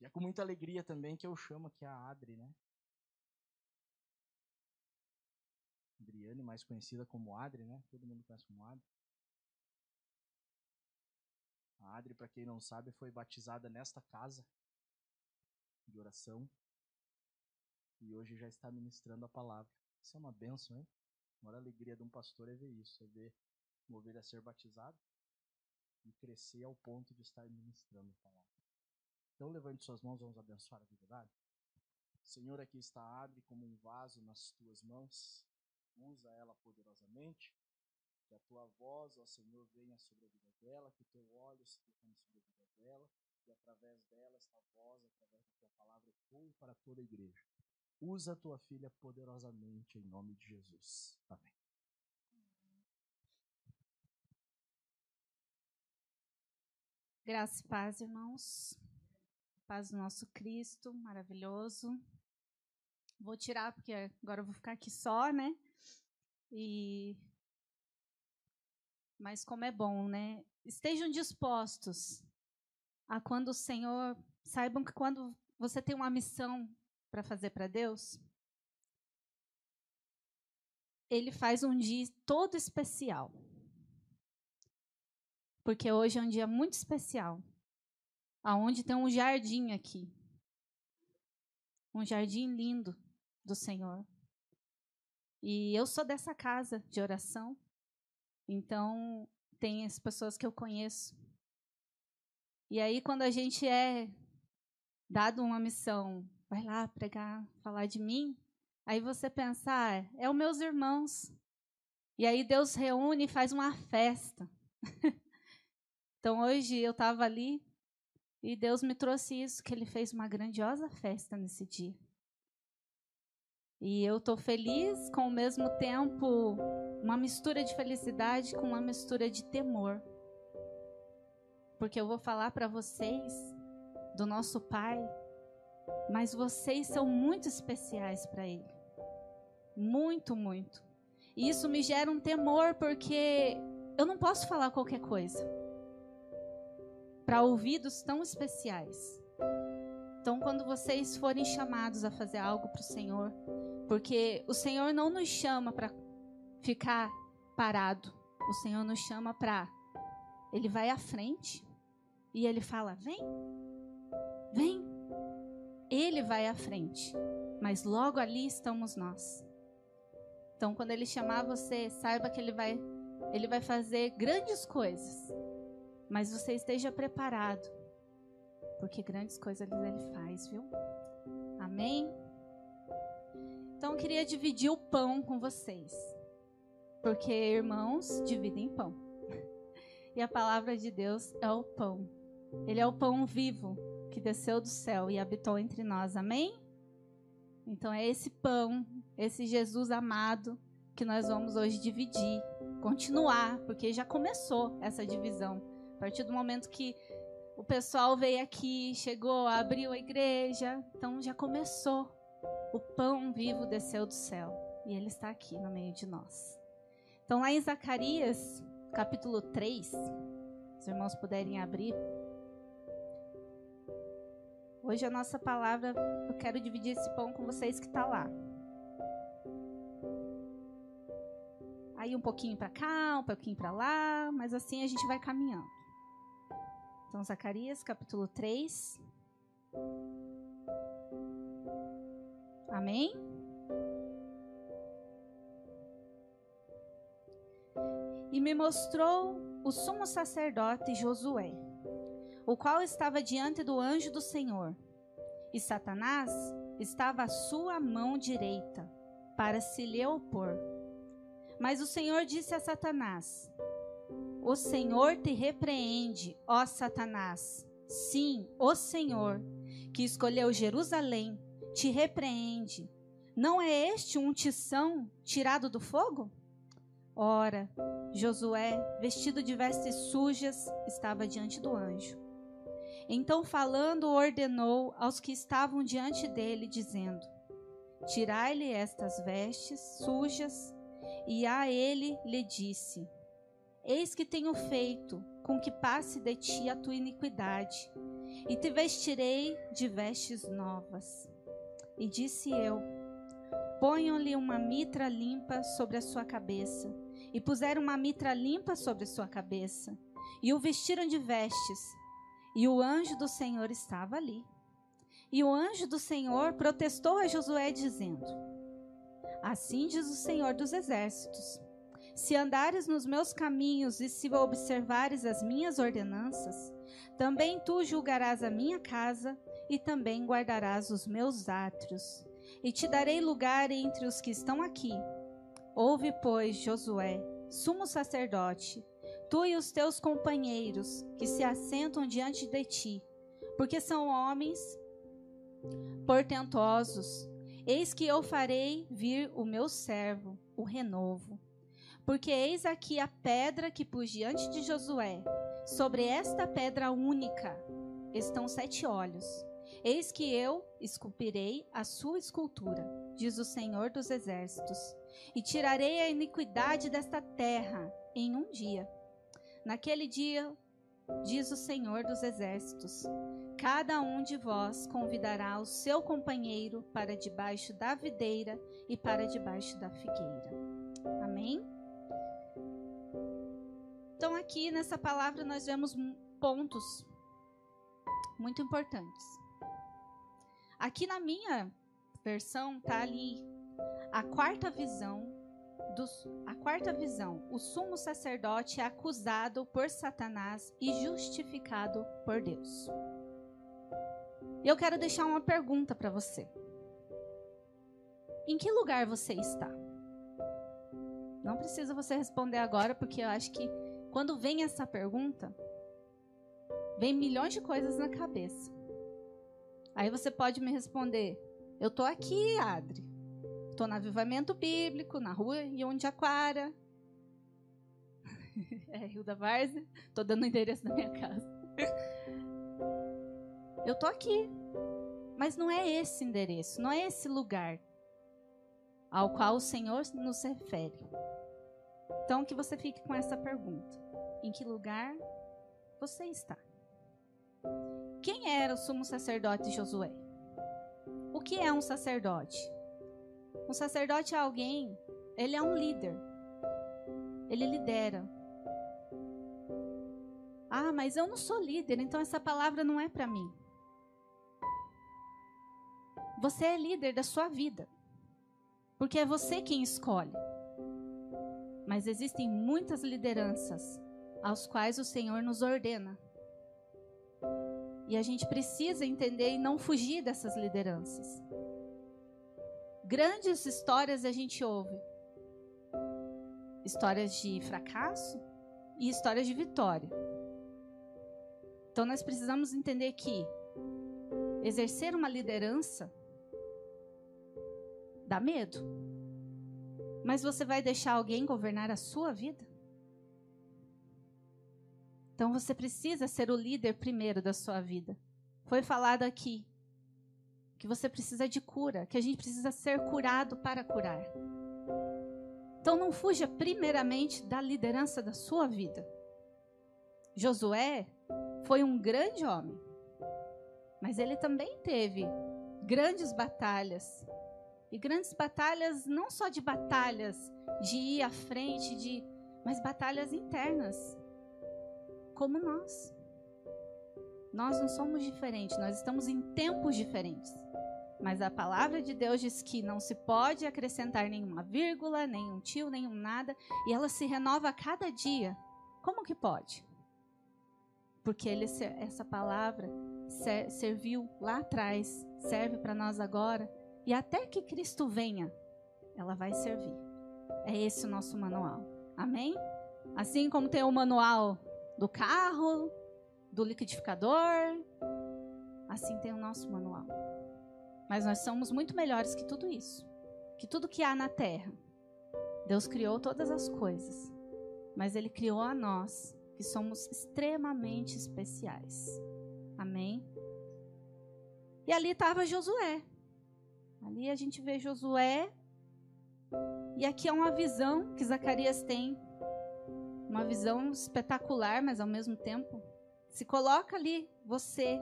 E é com muita alegria também que eu chamo aqui a Adri, né? Adriane, mais conhecida como Adri, né? Todo mundo conhece como Adri. A Adri, para quem não sabe, foi batizada nesta casa de oração e hoje já está ministrando a palavra. Isso é uma benção, hein? A maior alegria de um pastor é ver isso, é ver uma ovelha ser batizada e crescer ao ponto de estar ministrando a palavra. Então, levante suas mãos, vamos abençoar a vida. Senhor, aqui está abre como um vaso nas tuas mãos. Usa ela poderosamente. Que a tua voz, ó Senhor, venha sobre a vida dela, que o teu olho se derrame sobre a vida dela, e através dela, esta voz, através da tua palavra, ecoe para toda a igreja. Usa a tua filha poderosamente em nome de Jesus. Amém. Graça e paz, irmãos. Paz do nosso Cristo, maravilhoso. Vou tirar, porque agora eu vou ficar aqui só, né? E. Mas como é bom, né? Estejam dispostos a quando o Senhor. Saibam que quando você tem uma missão para fazer para Deus, Ele faz um dia todo especial. Porque hoje é um dia muito especial aonde tem um jardim aqui. Um jardim lindo do Senhor. E eu sou dessa casa de oração. Então, tem as pessoas que eu conheço. E aí, quando a gente é dado uma missão, vai lá pregar, falar de mim, aí você pensa, ah, é os meus irmãos. E aí Deus reúne e faz uma festa. então, hoje eu estava ali e Deus me trouxe isso, que Ele fez uma grandiosa festa nesse dia. E eu estou feliz, com o mesmo tempo, uma mistura de felicidade com uma mistura de temor. Porque eu vou falar para vocês do nosso Pai, mas vocês são muito especiais para Ele. Muito, muito. E isso me gera um temor, porque eu não posso falar qualquer coisa para ouvidos tão especiais. Então, quando vocês forem chamados a fazer algo para o Senhor, porque o Senhor não nos chama para ficar parado, o Senhor nos chama para. Ele vai à frente e ele fala: vem, vem. Ele vai à frente, mas logo ali estamos nós. Então, quando ele chamar você, saiba que ele vai, ele vai fazer grandes coisas. Mas você esteja preparado, porque grandes coisas ele faz, viu? Amém? Então eu queria dividir o pão com vocês. Porque irmãos dividem pão. E a palavra de Deus é o pão. Ele é o pão vivo que desceu do céu e habitou entre nós. Amém? Então é esse pão, esse Jesus amado que nós vamos hoje dividir, continuar, porque já começou essa divisão. A partir do momento que o pessoal veio aqui, chegou, abriu a igreja, então já começou. O pão vivo desceu do céu e ele está aqui no meio de nós. Então, lá em Zacarias, capítulo 3, se os irmãos puderem abrir. Hoje a nossa palavra, eu quero dividir esse pão com vocês que está lá. Aí um pouquinho para cá, um pouquinho para lá, mas assim a gente vai caminhando. Então, Zacarias capítulo 3. Amém? E me mostrou o sumo sacerdote Josué, o qual estava diante do anjo do Senhor, e Satanás estava à sua mão direita, para se lhe opor. Mas o Senhor disse a Satanás: o Senhor te repreende, ó Satanás. Sim, o Senhor, que escolheu Jerusalém, te repreende. Não é este um tição tirado do fogo? Ora, Josué, vestido de vestes sujas, estava diante do anjo. Então, falando, ordenou aos que estavam diante dele, dizendo: Tirai-lhe estas vestes sujas. E a ele lhe disse: Eis que tenho feito com que passe de ti a tua iniquidade, e te vestirei de vestes novas. E disse eu: Ponham-lhe uma mitra limpa sobre a sua cabeça. E puseram uma mitra limpa sobre a sua cabeça. E o vestiram de vestes. E o anjo do Senhor estava ali. E o anjo do Senhor protestou a Josué, dizendo: Assim diz o Senhor dos exércitos: Se andares nos meus caminhos e se observares as minhas ordenanças, também tu julgarás a minha casa e também guardarás os meus átrios e te darei lugar entre os que estão aqui. Ouve, pois, Josué, sumo sacerdote, tu e os teus companheiros que se assentam diante de ti, porque são homens portentosos. Eis que eu farei vir o meu servo, o renovo. Porque eis aqui a pedra que pus diante de Josué. Sobre esta pedra única estão sete olhos Eis que eu esculpirei a sua escultura, diz o Senhor dos Exércitos, e tirarei a iniquidade desta terra em um dia. Naquele dia, diz o Senhor dos Exércitos, cada um de vós convidará o seu companheiro para debaixo da videira e para debaixo da figueira. Amém? Então, aqui nessa palavra, nós vemos pontos muito importantes. Aqui na minha versão tá ali a quarta visão dos, a quarta visão, o sumo sacerdote é acusado por Satanás e justificado por Deus. Eu quero deixar uma pergunta para você. Em que lugar você está? Não precisa você responder agora, porque eu acho que quando vem essa pergunta, vem milhões de coisas na cabeça. Aí você pode me responder: Eu tô aqui, Adri. Tô no avivamento bíblico, na rua Aquara. é, Rio da Várzea. Tô dando o endereço da minha casa. Eu tô aqui. Mas não é esse endereço, não é esse lugar ao qual o Senhor nos refere. Então, que você fique com essa pergunta: Em que lugar você está? Quem era o sumo sacerdote Josué? O que é um sacerdote? Um sacerdote é alguém, ele é um líder. Ele lidera. Ah, mas eu não sou líder, então essa palavra não é para mim. Você é líder da sua vida. Porque é você quem escolhe. Mas existem muitas lideranças aos quais o Senhor nos ordena. E a gente precisa entender e não fugir dessas lideranças. Grandes histórias a gente ouve. Histórias de fracasso e histórias de vitória. Então nós precisamos entender que exercer uma liderança dá medo. Mas você vai deixar alguém governar a sua vida? Então você precisa ser o líder primeiro da sua vida. Foi falado aqui que você precisa de cura, que a gente precisa ser curado para curar. Então não fuja primeiramente da liderança da sua vida. Josué foi um grande homem, mas ele também teve grandes batalhas. E grandes batalhas não só de batalhas de ir à frente, de mas batalhas internas como nós. Nós não somos diferentes, nós estamos em tempos diferentes. Mas a palavra de Deus diz que não se pode acrescentar nenhuma vírgula, nenhum tio, nenhum nada, e ela se renova a cada dia. Como que pode? Porque ele, essa palavra serviu lá atrás, serve para nós agora, e até que Cristo venha, ela vai servir. É esse o nosso manual. Amém? Assim como tem o manual do carro, do liquidificador. Assim tem o nosso manual. Mas nós somos muito melhores que tudo isso. Que tudo que há na terra. Deus criou todas as coisas. Mas Ele criou a nós, que somos extremamente especiais. Amém? E ali estava Josué. Ali a gente vê Josué. E aqui é uma visão que Zacarias tem uma visão espetacular, mas ao mesmo tempo se coloca ali você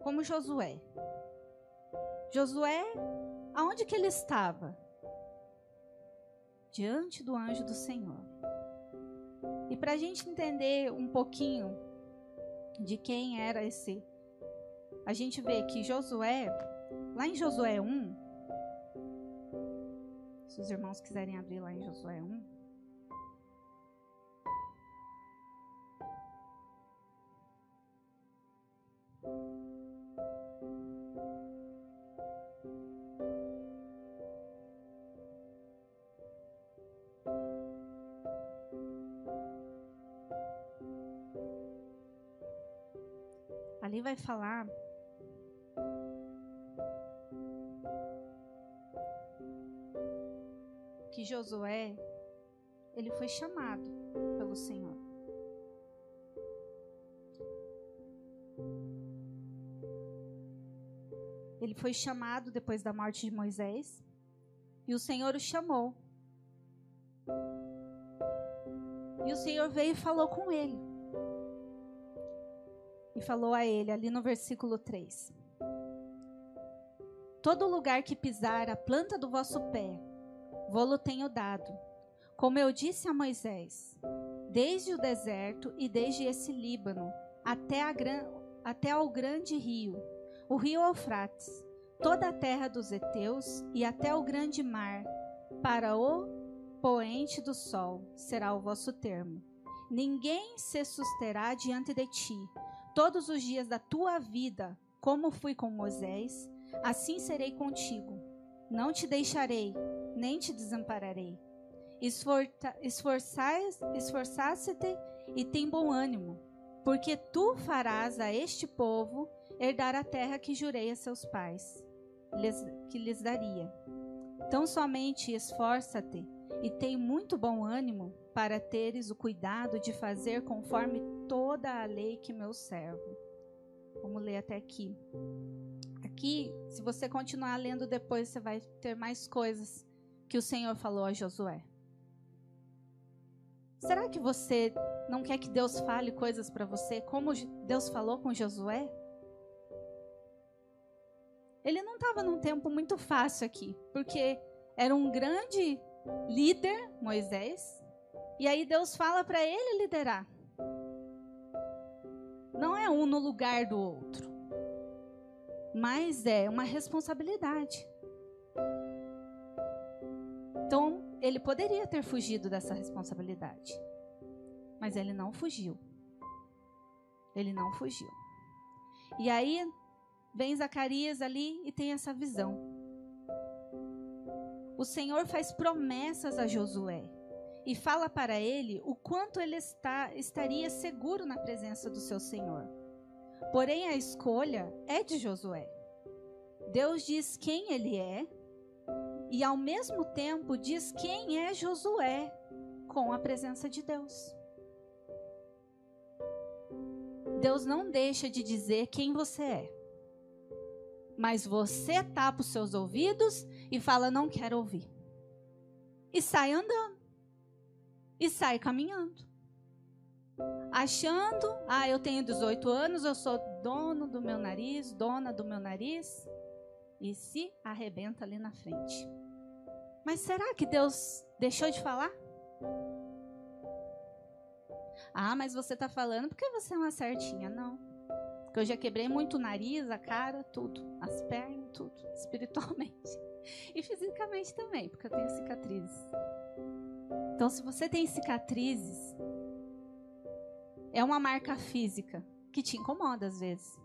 como Josué. Josué, aonde que ele estava? Diante do anjo do Senhor. E para a gente entender um pouquinho de quem era esse, a gente vê que Josué, lá em Josué 1, se os irmãos quiserem abrir lá em Josué 1, Ali vai falar que Josué ele foi chamado Ele foi chamado depois da morte de Moisés. E o Senhor o chamou. E o Senhor veio e falou com ele. E falou a ele, ali no versículo 3: Todo lugar que pisar a planta do vosso pé, vou-lo tenho dado, como eu disse a Moisés, desde o deserto e desde esse Líbano até, gran, até ao grande rio, o rio Eufrates, toda a terra dos heteus e até o grande mar, para o poente do sol será o vosso termo. Ninguém se susterá diante de ti, todos os dias da tua vida, como fui com Moisés, assim serei contigo. Não te deixarei, nem te desampararei. Esforçaste-te e tem bom ânimo, porque tu farás a este povo herdar a terra que jurei a seus pais, que lhes daria. Tão somente esforça-te e tem muito bom ânimo para teres o cuidado de fazer conforme toda a lei que meu servo. Vamos ler até aqui. Aqui, se você continuar lendo depois, você vai ter mais coisas que o Senhor falou a Josué. Será que você não quer que Deus fale coisas para você como Deus falou com Josué? Ele não estava num tempo muito fácil aqui, porque era um grande líder, Moisés, e aí Deus fala para ele liderar. Não é um no lugar do outro, mas é uma responsabilidade. Então, ele poderia ter fugido dessa responsabilidade, mas ele não fugiu. Ele não fugiu. E aí vem Zacarias ali e tem essa visão. O Senhor faz promessas a Josué e fala para ele o quanto ele está, estaria seguro na presença do seu Senhor. Porém, a escolha é de Josué. Deus diz quem ele é e, ao mesmo tempo, diz quem é Josué com a presença de Deus. Deus não deixa de dizer quem você é. Mas você tapa os seus ouvidos e fala: Não quero ouvir. E sai andando e sai caminhando. Achando, ah, eu tenho 18 anos, eu sou dono do meu nariz, dona do meu nariz, e se arrebenta ali na frente. Mas será que Deus deixou de falar? Ah, mas você está falando porque você é uma certinha. Não. Eu já quebrei muito o nariz, a cara, tudo. As pernas, tudo. Espiritualmente. E fisicamente também, porque eu tenho cicatrizes. Então, se você tem cicatrizes, é uma marca física que te incomoda às vezes.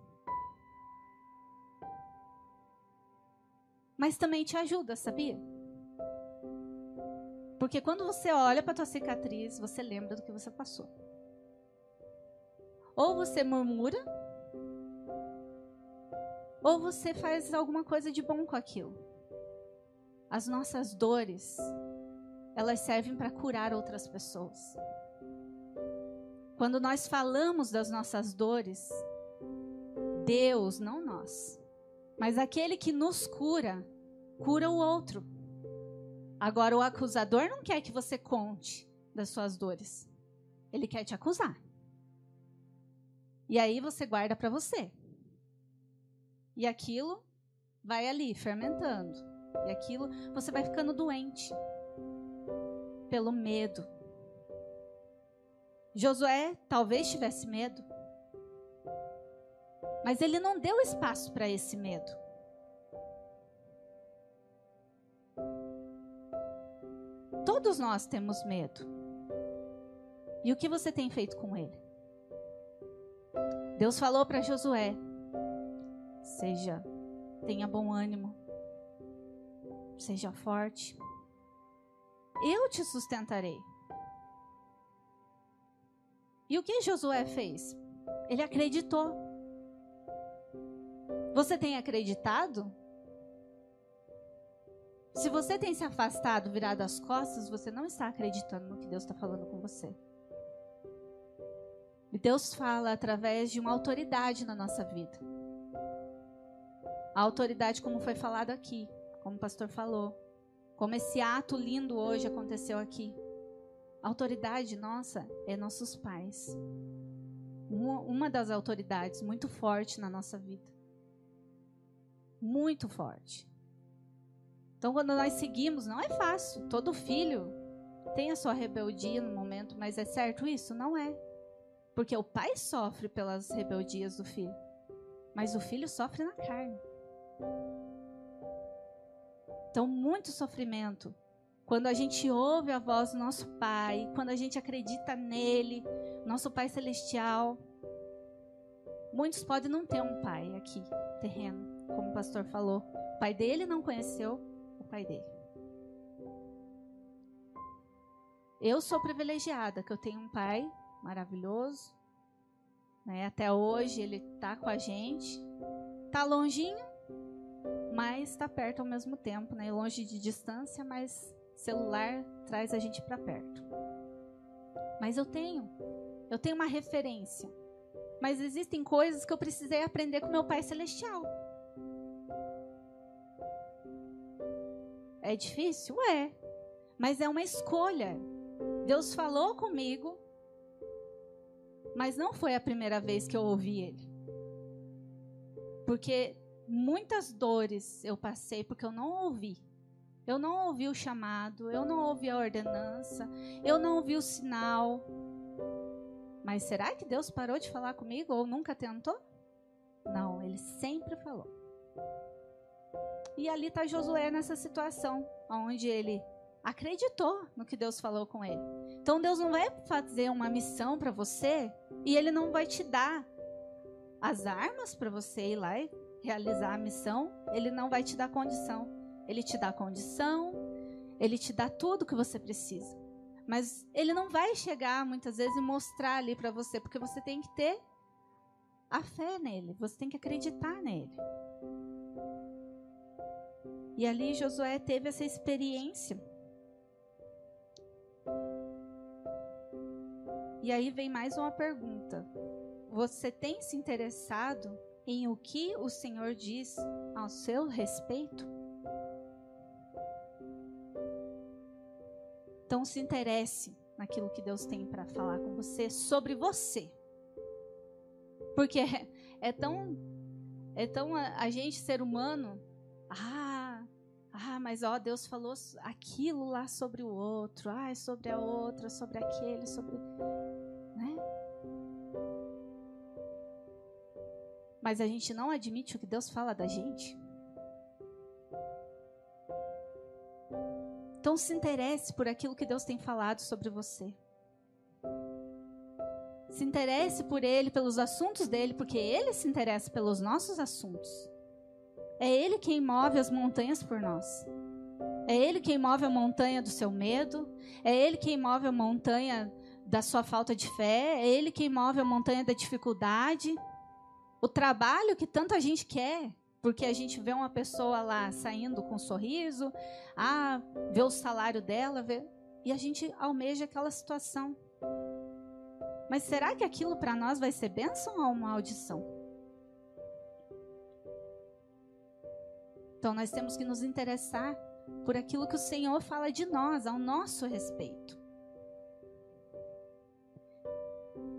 Mas também te ajuda, sabia? Porque quando você olha para tua cicatriz, você lembra do que você passou. Ou você murmura, ou você faz alguma coisa de bom com aquilo. As nossas dores elas servem para curar outras pessoas. Quando nós falamos das nossas dores, Deus, não nós, mas aquele que nos cura, cura o outro. Agora, o acusador não quer que você conte das suas dores, ele quer te acusar. E aí você guarda para você. E aquilo vai ali fermentando. E aquilo você vai ficando doente pelo medo. Josué talvez tivesse medo, mas ele não deu espaço para esse medo. Todos nós temos medo. E o que você tem feito com ele? Deus falou para Josué: seja, tenha bom ânimo, seja forte, eu te sustentarei. E o que Josué fez? Ele acreditou. Você tem acreditado? Se você tem se afastado, virado as costas, você não está acreditando no que Deus está falando com você. Deus fala através de uma autoridade na nossa vida. A autoridade, como foi falado aqui, como o pastor falou, como esse ato lindo hoje aconteceu aqui. A autoridade nossa é nossos pais. Uma, uma das autoridades muito forte na nossa vida. Muito forte. Então, quando nós seguimos, não é fácil. Todo filho tem a sua rebeldia no momento, mas é certo isso? Não é. Porque o pai sofre pelas rebeldias do filho, mas o filho sofre na carne. Então, muito sofrimento. Quando a gente ouve a voz do nosso Pai, quando a gente acredita nele, nosso Pai Celestial. Muitos podem não ter um pai aqui, terreno, como o pastor falou. O pai dele não conheceu o pai dele. Eu sou privilegiada, que eu tenho um pai maravilhoso. Né? Até hoje ele está com a gente. Está longinho, mas está perto ao mesmo tempo, né? Longe de distância, mas celular traz a gente para perto. Mas eu tenho, eu tenho uma referência. Mas existem coisas que eu precisei aprender com meu Pai Celestial. É difícil? É. Mas é uma escolha. Deus falou comigo, mas não foi a primeira vez que eu ouvi Ele. Porque muitas dores eu passei porque eu não ouvi. Eu não ouvi o chamado, eu não ouvi a ordenança, eu não ouvi o sinal. Mas será que Deus parou de falar comigo ou nunca tentou? Não, ele sempre falou. E ali está Josué nessa situação, onde ele acreditou no que Deus falou com ele. Então Deus não vai fazer uma missão para você e ele não vai te dar as armas para você ir lá e realizar a missão, ele não vai te dar condição. Ele te dá condição, ele te dá tudo que você precisa. Mas ele não vai chegar muitas vezes e mostrar ali para você, porque você tem que ter a fé nele, você tem que acreditar nele. E ali Josué teve essa experiência. E aí vem mais uma pergunta. Você tem se interessado em o que o Senhor diz ao seu respeito? Então se interesse naquilo que Deus tem para falar com você sobre você. Porque é, é tão é tão a, a, gente ser humano, ah, ah, mas ó, Deus falou aquilo lá sobre o outro, ah, sobre a outra, sobre aquele, sobre mas a gente não admite o que Deus fala da gente? Então se interesse por aquilo que Deus tem falado sobre você. Se interesse por Ele, pelos assuntos dele, porque Ele se interessa pelos nossos assuntos. É Ele quem move as montanhas por nós. É Ele quem move a montanha do seu medo. É Ele quem move a montanha da sua falta de fé. É Ele quem move a montanha da dificuldade o trabalho que tanta gente quer, porque a gente vê uma pessoa lá saindo com um sorriso, ah, vê o salário dela, vê, e a gente almeja aquela situação. Mas será que aquilo para nós vai ser bênção ou maldição? Então nós temos que nos interessar por aquilo que o Senhor fala de nós, ao nosso respeito.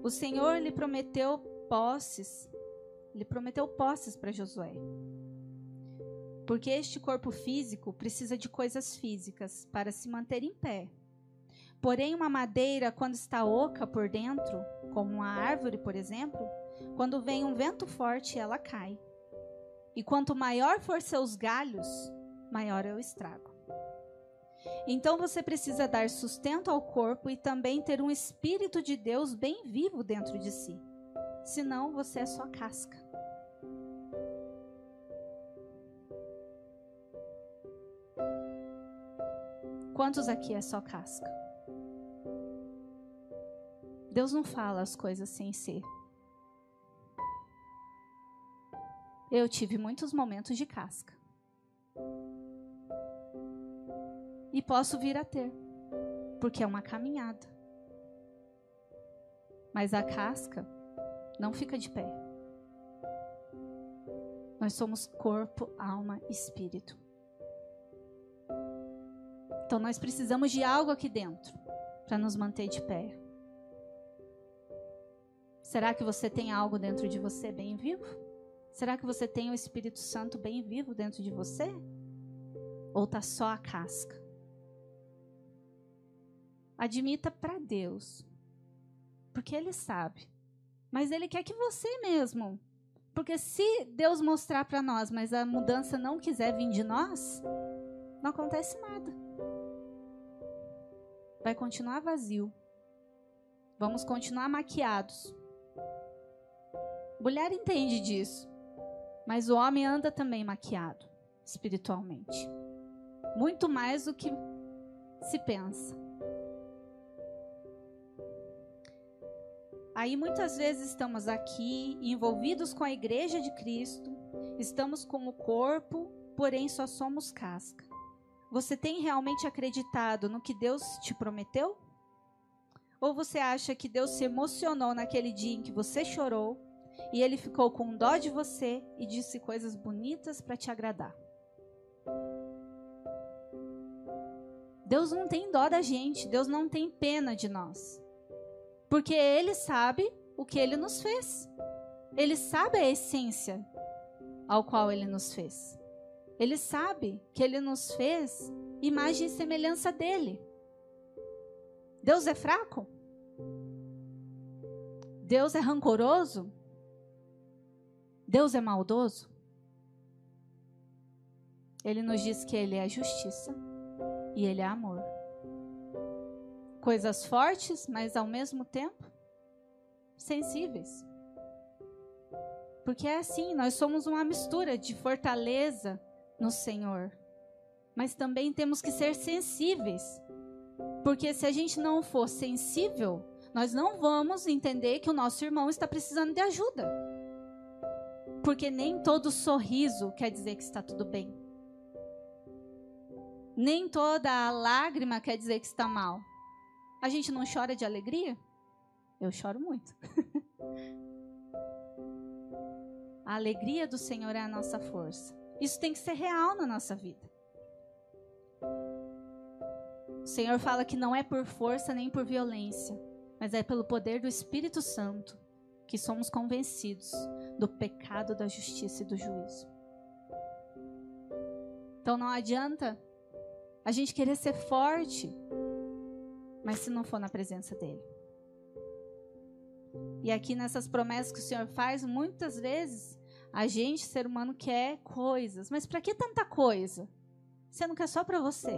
O Senhor lhe prometeu posses Ele prometeu posses para Josué. Porque este corpo físico precisa de coisas físicas para se manter em pé. Porém, uma madeira, quando está oca por dentro, como uma árvore, por exemplo, quando vem um vento forte, ela cai. E quanto maior for seus galhos, maior é o estrago. Então você precisa dar sustento ao corpo e também ter um espírito de Deus bem vivo dentro de si. Senão você é só casca. Quantos aqui é só casca? Deus não fala as coisas sem ser. Eu tive muitos momentos de casca. E posso vir a ter, porque é uma caminhada. Mas a casca não fica de pé. Nós somos corpo, alma, espírito. Então nós precisamos de algo aqui dentro para nos manter de pé. Será que você tem algo dentro de você bem vivo? Será que você tem o Espírito Santo bem vivo dentro de você? Ou tá só a casca? Admita para Deus. Porque ele sabe. Mas ele quer que você mesmo. Porque se Deus mostrar para nós, mas a mudança não quiser vir de nós, não acontece nada. Vai continuar vazio. Vamos continuar maquiados. Mulher entende disso. Mas o homem anda também maquiado espiritualmente. Muito mais do que se pensa. Aí muitas vezes estamos aqui envolvidos com a igreja de Cristo, estamos como corpo, porém só somos casca. Você tem realmente acreditado no que Deus te prometeu? Ou você acha que Deus se emocionou naquele dia em que você chorou e ele ficou com dó de você e disse coisas bonitas para te agradar. Deus não tem dó da gente, Deus não tem pena de nós. Porque ele sabe o que ele nos fez. Ele sabe a essência ao qual ele nos fez. Ele sabe que ele nos fez imagem e semelhança dele. Deus é fraco? Deus é rancoroso? Deus é maldoso? Ele nos diz que Ele é justiça e Ele é amor. Coisas fortes, mas ao mesmo tempo sensíveis. Porque é assim, nós somos uma mistura de fortaleza no Senhor, mas também temos que ser sensíveis. Porque se a gente não for sensível, nós não vamos entender que o nosso irmão está precisando de ajuda. Porque nem todo sorriso quer dizer que está tudo bem. Nem toda lágrima quer dizer que está mal. A gente não chora de alegria? Eu choro muito. a alegria do Senhor é a nossa força. Isso tem que ser real na nossa vida. O Senhor fala que não é por força nem por violência, mas é pelo poder do Espírito Santo que somos convencidos do pecado, da justiça e do juízo. Então não adianta a gente querer ser forte, mas se não for na presença dele. E aqui nessas promessas que o Senhor faz, muitas vezes a gente, ser humano, quer coisas. Mas para que tanta coisa? Você não quer só para você.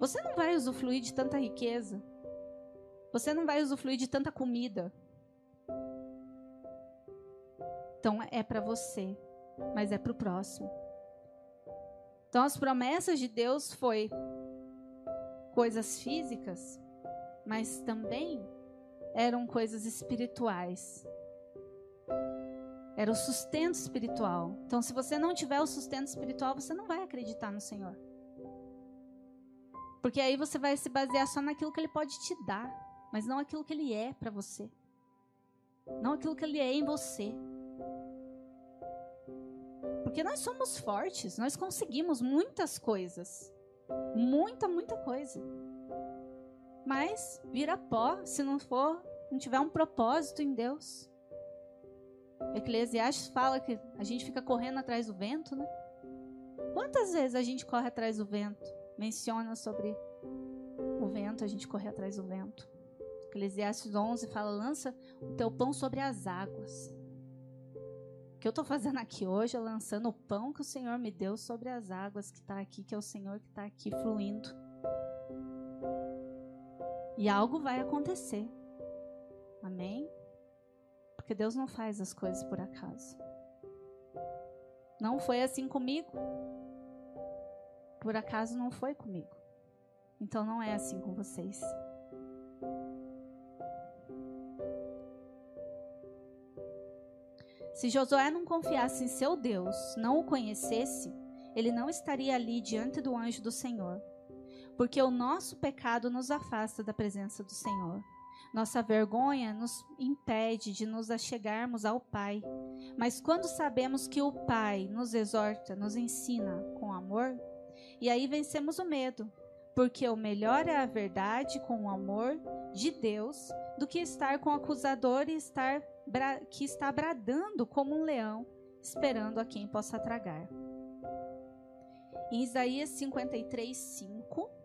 Você não vai usufruir de tanta riqueza. Você não vai usufruir de tanta comida. Então é para você, mas é para o próximo. Então as promessas de Deus foi coisas físicas, mas também eram coisas espirituais. Era o sustento espiritual. Então, se você não tiver o sustento espiritual, você não vai acreditar no Senhor. Porque aí você vai se basear só naquilo que Ele pode te dar, mas não aquilo que Ele é para você. Não aquilo que Ele é em você. Porque nós somos fortes, nós conseguimos muitas coisas. Muita, muita coisa. Mas vira pó se não for, não tiver um propósito em Deus. Eclesiastes fala que a gente fica correndo atrás do vento, né? Quantas vezes a gente corre atrás do vento? Menciona sobre o vento, a gente corre atrás do vento. Eclesiastes 11 fala: lança o teu pão sobre as águas. O que eu estou fazendo aqui hoje é lançando o pão que o Senhor me deu sobre as águas que está aqui, que é o Senhor que está aqui fluindo. E algo vai acontecer. Amém? Porque Deus não faz as coisas por acaso. Não foi assim comigo. Por acaso não foi comigo. Então não é assim com vocês. Se Josué não confiasse em seu Deus, não o conhecesse, ele não estaria ali diante do anjo do Senhor. Porque o nosso pecado nos afasta da presença do Senhor. Nossa vergonha nos impede de nos achegarmos ao Pai. Mas quando sabemos que o Pai nos exorta, nos ensina com amor, e aí vencemos o medo, porque o melhor é a verdade com o amor de Deus do que estar com o acusador e estar que está bradando como um leão, esperando a quem possa tragar. Em Isaías 53, 5.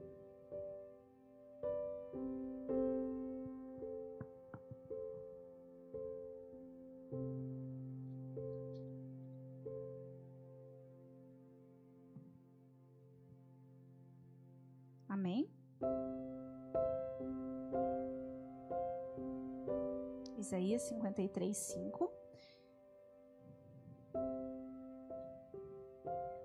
53:5.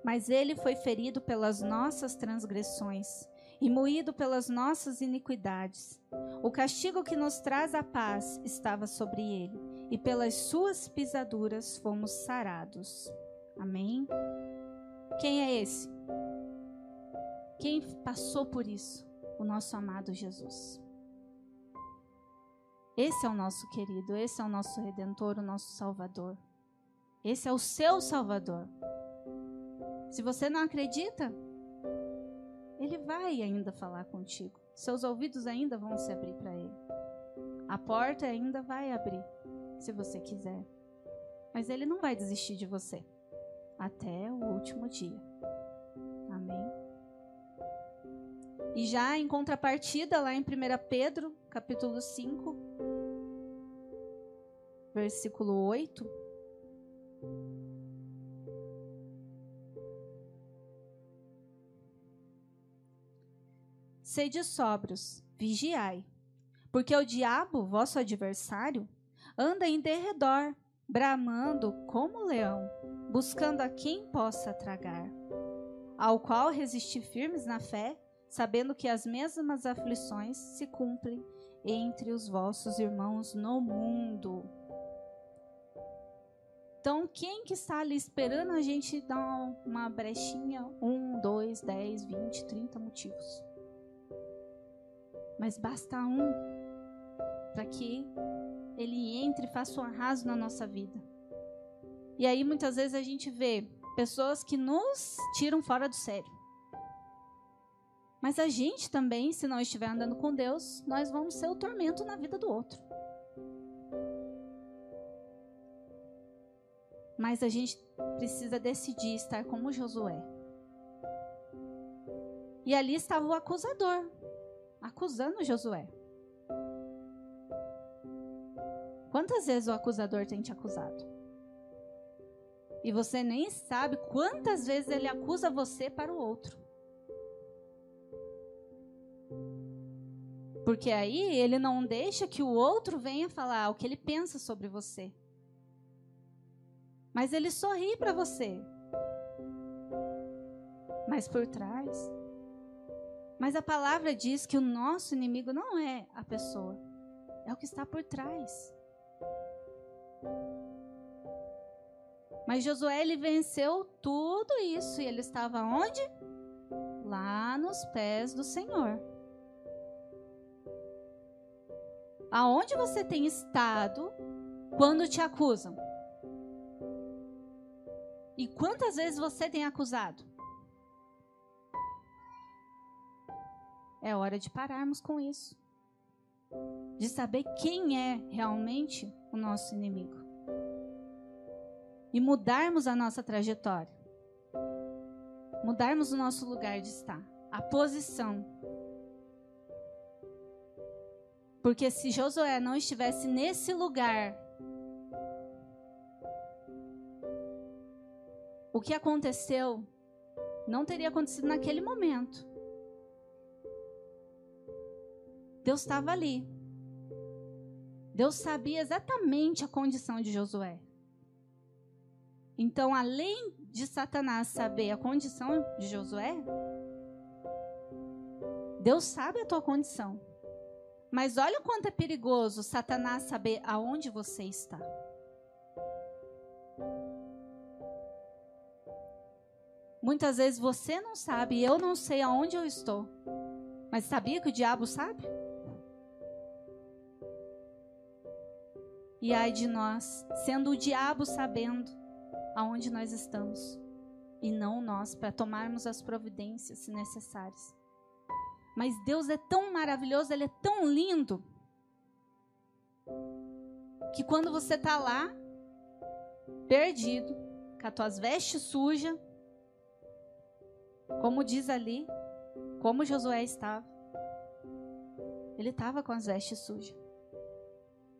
Mas ele foi ferido pelas nossas transgressões e moído pelas nossas iniquidades. O castigo que nos traz a paz estava sobre ele, e pelas suas pisaduras fomos sarados. Amém. Quem é esse? Quem passou por isso? O nosso amado Jesus. Esse é o nosso querido, esse é o nosso redentor, o nosso salvador. Esse é o seu salvador. Se você não acredita, ele vai ainda falar contigo. Seus ouvidos ainda vão se abrir para ele. A porta ainda vai abrir, se você quiser. Mas ele não vai desistir de você até o último dia. Amém. E já em contrapartida, lá em 1 Pedro, capítulo 5, versículo 8. Sede sóbrios, vigiai, porque o diabo, vosso adversário, anda em derredor, bramando como leão, buscando a quem possa tragar, ao qual resistir firmes na fé, sabendo que as mesmas aflições se cumprem entre os vossos irmãos no mundo. Então, quem que está ali esperando a gente dar uma brechinha? Um, dois, dez, vinte, trinta motivos. Mas basta um para que ele entre e faça um arraso na nossa vida. E aí, muitas vezes, a gente vê pessoas que nos tiram fora do sério. Mas a gente também, se não estiver andando com Deus, nós vamos ser o tormento na vida do outro. Mas a gente precisa decidir estar como Josué. E ali estava o acusador, acusando Josué. Quantas vezes o acusador tem te acusado? E você nem sabe quantas vezes ele acusa você para o outro. Porque aí ele não deixa que o outro venha falar o que ele pensa sobre você. Mas ele sorri para você. Mas por trás. Mas a palavra diz que o nosso inimigo não é a pessoa, é o que está por trás. Mas Josué ele venceu tudo isso e ele estava onde? Lá nos pés do Senhor. Aonde você tem estado quando te acusam? E quantas vezes você tem acusado? É hora de pararmos com isso. De saber quem é realmente o nosso inimigo. e mudarmos a nossa trajetória. Mudarmos o nosso lugar de estar, a posição. Porque se Josué não estivesse nesse lugar, o que aconteceu não teria acontecido naquele momento. Deus estava ali. Deus sabia exatamente a condição de Josué. Então, além de Satanás saber a condição de Josué, Deus sabe a tua condição. Mas olha o quanto é perigoso Satanás saber aonde você está. Muitas vezes você não sabe, eu não sei aonde eu estou. Mas sabia que o diabo sabe? E ai de nós, sendo o diabo sabendo aonde nós estamos e não nós para tomarmos as providências necessárias. Mas Deus é tão maravilhoso, ele é tão lindo que quando você está lá perdido, com as tuas vestes sujas, como diz ali, como Josué estava, ele estava com as vestes sujas.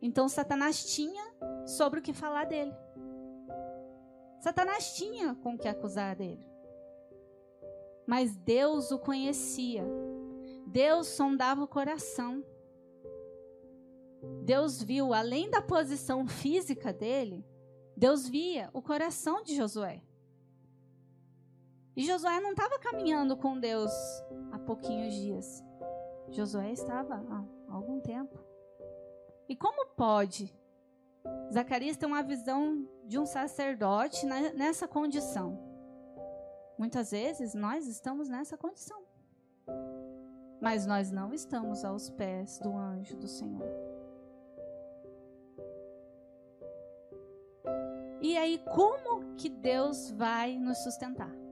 Então Satanás tinha sobre o que falar dele. Satanás tinha com o que acusar dele. Mas Deus o conhecia. Deus sondava o coração. Deus viu, além da posição física dele, Deus via o coração de Josué. E Josué não estava caminhando com Deus há pouquinhos dias. Josué estava há algum tempo. E como pode? Zacarias tem uma visão de um sacerdote nessa condição. Muitas vezes nós estamos nessa condição. Mas nós não estamos aos pés do anjo do Senhor. E aí, como que Deus vai nos sustentar?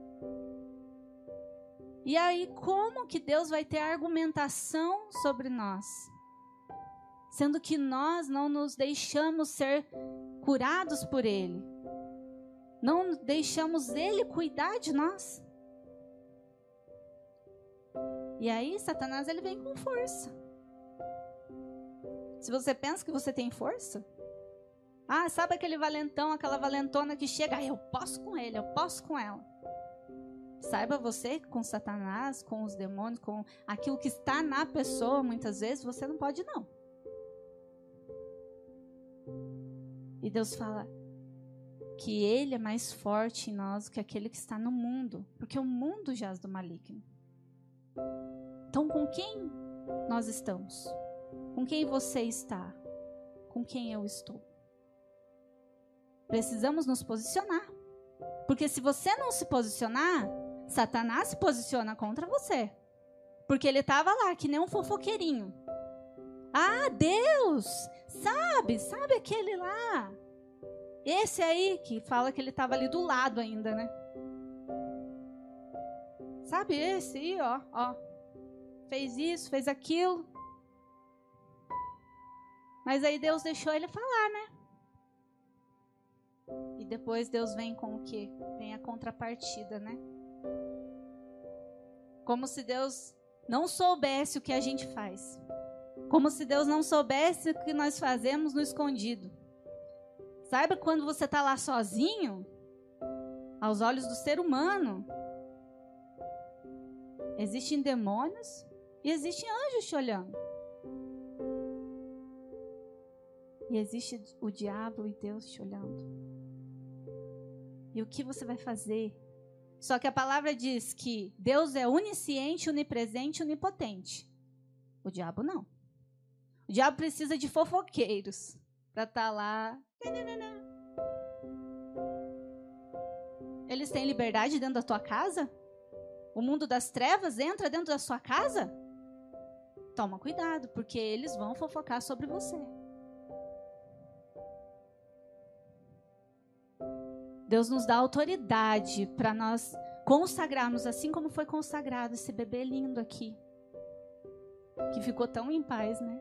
E aí, como que Deus vai ter argumentação sobre nós? sendo que nós não nos deixamos ser curados por Ele, não deixamos Ele cuidar de nós. E aí, Satanás ele vem com força. Se você pensa que você tem força, ah, sabe aquele valentão, aquela valentona que chega, ah, eu posso com ele, eu posso com ela. Saiba você com Satanás, com os demônios, com aquilo que está na pessoa, muitas vezes você não pode não. E Deus fala que Ele é mais forte em nós do que aquele que está no mundo, porque o mundo jaz do maligno. Então, com quem nós estamos? Com quem você está? Com quem eu estou? Precisamos nos posicionar. Porque se você não se posicionar, Satanás se posiciona contra você. Porque ele estava lá, que nem um fofoqueirinho. Ah, Deus! Sabe, sabe aquele lá? Esse aí que fala que ele estava ali do lado ainda, né? Sabe esse aí, ó, ó. Fez isso, fez aquilo. Mas aí Deus deixou ele falar, né? E depois Deus vem com o quê? Vem a contrapartida, né? Como se Deus não soubesse o que a gente faz. Como se Deus não soubesse o que nós fazemos no escondido. Saiba quando você está lá sozinho, aos olhos do ser humano, existem demônios e existem anjos te olhando. E existe o diabo e Deus te olhando. E o que você vai fazer? Só que a palavra diz que Deus é onisciente, onipresente, onipotente. O diabo não. O diabo precisa de fofoqueiros para estar tá lá. Eles têm liberdade dentro da tua casa? O mundo das trevas entra dentro da sua casa? Toma cuidado, porque eles vão fofocar sobre você. Deus nos dá autoridade para nós consagrarmos, assim como foi consagrado esse bebê lindo aqui, que ficou tão em paz, né?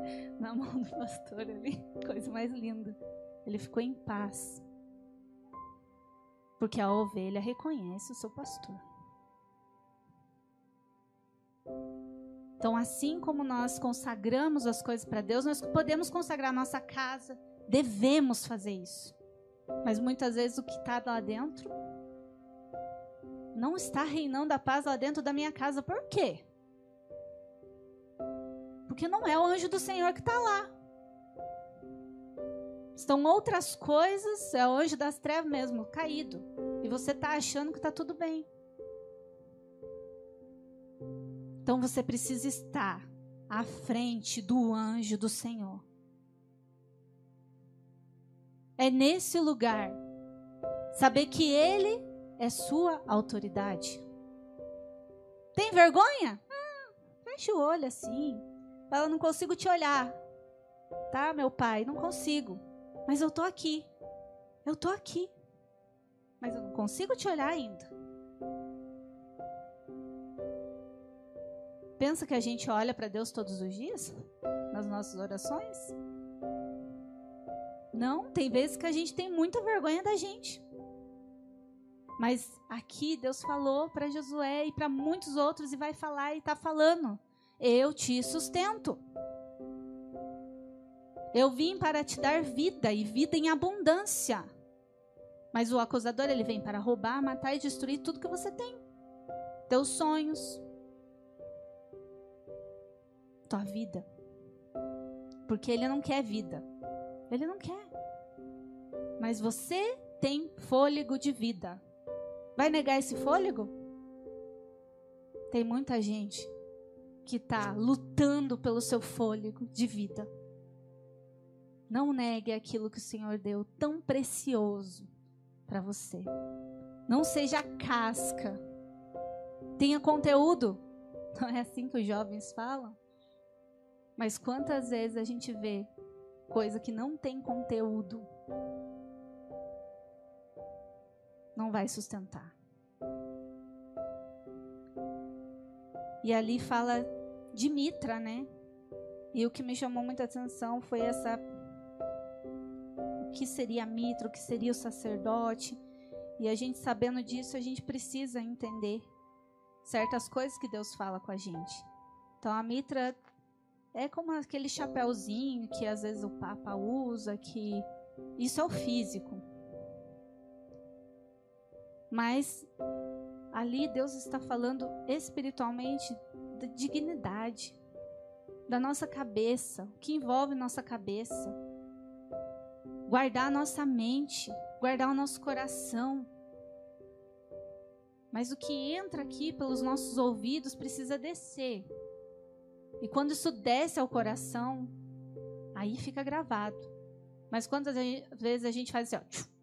na mão do pastor ali. Coisa mais linda. Ele ficou em paz. Porque a ovelha reconhece o seu pastor. Então, assim como nós consagramos as coisas para Deus, nós podemos consagrar nossa casa, devemos fazer isso. Mas muitas vezes o que está lá dentro não está reinando a paz lá dentro da minha casa. Por quê? Porque não é o anjo do Senhor que está lá. Estão outras coisas, é o anjo das trevas mesmo, caído. E você está achando que está tudo bem. Então você precisa estar à frente do anjo do Senhor. É nesse lugar saber que ele é sua autoridade. Tem vergonha? Hum, fecha o olho assim. Fala, não consigo te olhar. Tá, meu pai? Não consigo. Mas eu tô aqui. Eu tô aqui. Mas eu não consigo te olhar ainda. Pensa que a gente olha para Deus todos os dias? Nas nossas orações? Não, tem vezes que a gente tem muita vergonha da gente. Mas aqui Deus falou para Josué e para muitos outros e vai falar e está falando: Eu te sustento. Eu vim para te dar vida e vida em abundância. Mas o acusador ele vem para roubar, matar e destruir tudo que você tem. Teus sonhos, tua vida. Porque ele não quer vida. Ele não quer. Mas você tem fôlego de vida. Vai negar esse fôlego? Tem muita gente que está lutando pelo seu fôlego de vida. Não negue aquilo que o Senhor deu tão precioso para você. Não seja casca. Tenha conteúdo. Não é assim que os jovens falam? Mas quantas vezes a gente vê coisa que não tem conteúdo não vai sustentar. E ali fala de Mitra, né? E o que me chamou muita atenção foi essa o que seria Mitra, o que seria o sacerdote. E a gente sabendo disso, a gente precisa entender certas coisas que Deus fala com a gente. Então a Mitra é como aquele chapéuzinho que às vezes o Papa usa, que isso é o físico. Mas ali Deus está falando espiritualmente da dignidade, da nossa cabeça, o que envolve nossa cabeça. Guardar a nossa mente, guardar o nosso coração. Mas o que entra aqui pelos nossos ouvidos precisa descer e quando isso desce ao coração, aí fica gravado. Mas quantas vezes a gente faz assim, ó.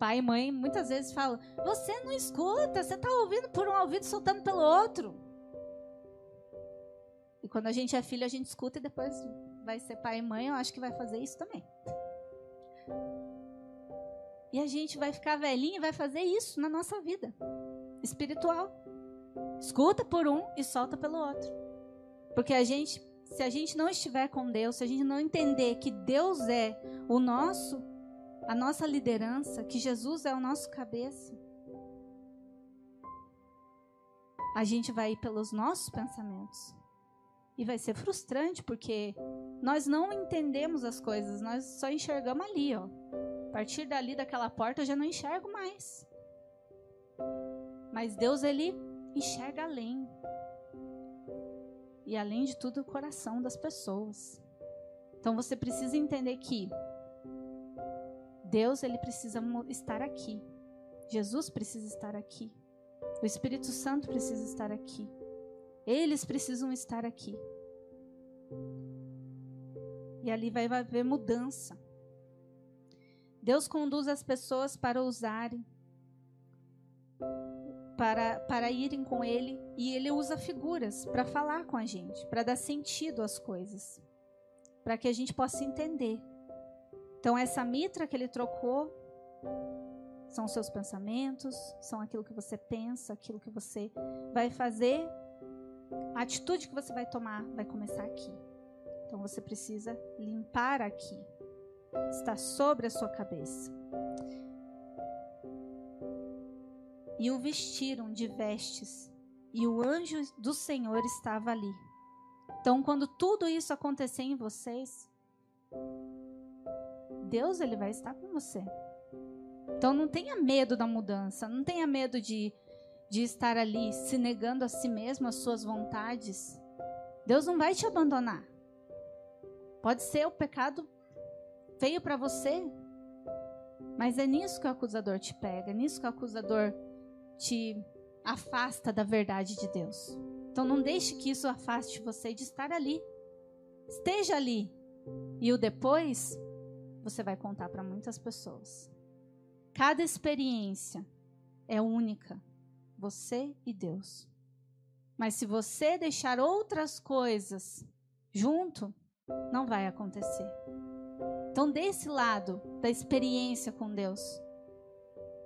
Pai e mãe muitas vezes falam: Você não escuta, você está ouvindo por um ouvido soltando pelo outro. E quando a gente é filho, a gente escuta e depois vai ser pai e mãe, eu acho que vai fazer isso também. E a gente vai ficar velhinho e vai fazer isso na nossa vida espiritual. Escuta por um e solta pelo outro. Porque a gente, se a gente não estiver com Deus, se a gente não entender que Deus é o nosso, a nossa liderança, que Jesus é o nosso cabeça, a gente vai ir pelos nossos pensamentos. E vai ser frustrante porque nós não entendemos as coisas, nós só enxergamos ali, ó. A partir dali daquela porta eu já não enxergo mais. Mas Deus ele enxerga além. E além de tudo, o coração das pessoas. Então você precisa entender que Deus ele precisa estar aqui. Jesus precisa estar aqui. O Espírito Santo precisa estar aqui. Eles precisam estar aqui. E ali vai haver mudança. Deus conduz as pessoas para usarem para, para irem com ele e ele usa figuras para falar com a gente, para dar sentido às coisas, para que a gente possa entender. Então, essa mitra que ele trocou são seus pensamentos, são aquilo que você pensa, aquilo que você vai fazer, a atitude que você vai tomar vai começar aqui. Então, você precisa limpar aqui, está sobre a sua cabeça. e o vestiram de vestes, e o anjo do Senhor estava ali. Então, quando tudo isso acontecer em vocês, Deus ele vai estar com você. Então, não tenha medo da mudança, não tenha medo de, de estar ali se negando a si mesmo, as suas vontades. Deus não vai te abandonar. Pode ser o pecado feio para você, mas é nisso que o acusador te pega, é nisso que o acusador te afasta da verdade de Deus. Então não deixe que isso afaste você de estar ali. Esteja ali. E o depois você vai contar para muitas pessoas. Cada experiência é única, você e Deus. Mas se você deixar outras coisas junto, não vai acontecer. Então, desse lado da experiência com Deus,